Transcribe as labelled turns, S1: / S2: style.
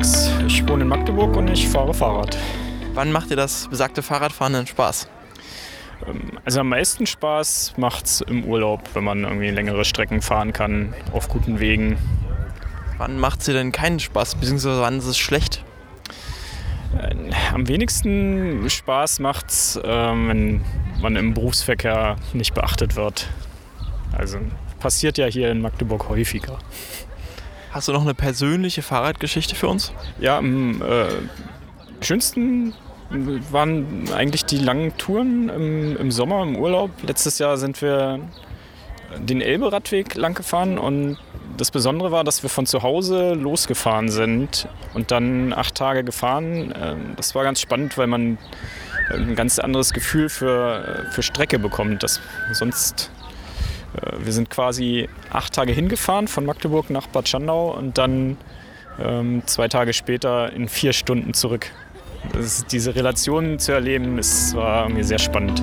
S1: Alex, ich wohne in Magdeburg und ich fahre Fahrrad.
S2: Wann macht dir das besagte Fahrradfahren denn Spaß?
S1: Also am meisten Spaß macht es im Urlaub, wenn man irgendwie längere Strecken fahren kann, auf guten Wegen.
S2: Wann macht sie denn keinen Spaß, beziehungsweise wann ist es schlecht?
S1: Äh, am wenigsten Spaß macht es, äh, wenn man im Berufsverkehr nicht beachtet wird. Also passiert ja hier in Magdeburg häufiger.
S2: Hast du noch eine persönliche Fahrradgeschichte für uns?
S1: Ja, am äh, schönsten waren eigentlich die langen Touren im, im, Sommer, im Urlaub. Letztes Jahr sind wir den Elbe-Radweg lang gefahren und das Besondere war, dass wir von zu Hause losgefahren sind und dann acht Tage gefahren. Ähm, das war ganz spannend, weil man ein ganz anderes Gefühl für, für Strecke bekommt. Das sonst wir sind quasi acht Tage hingefahren von Magdeburg nach Bad Schandau und dann ähm, zwei Tage später in vier Stunden zurück. Das, diese Relation zu erleben, ist, war mir sehr spannend.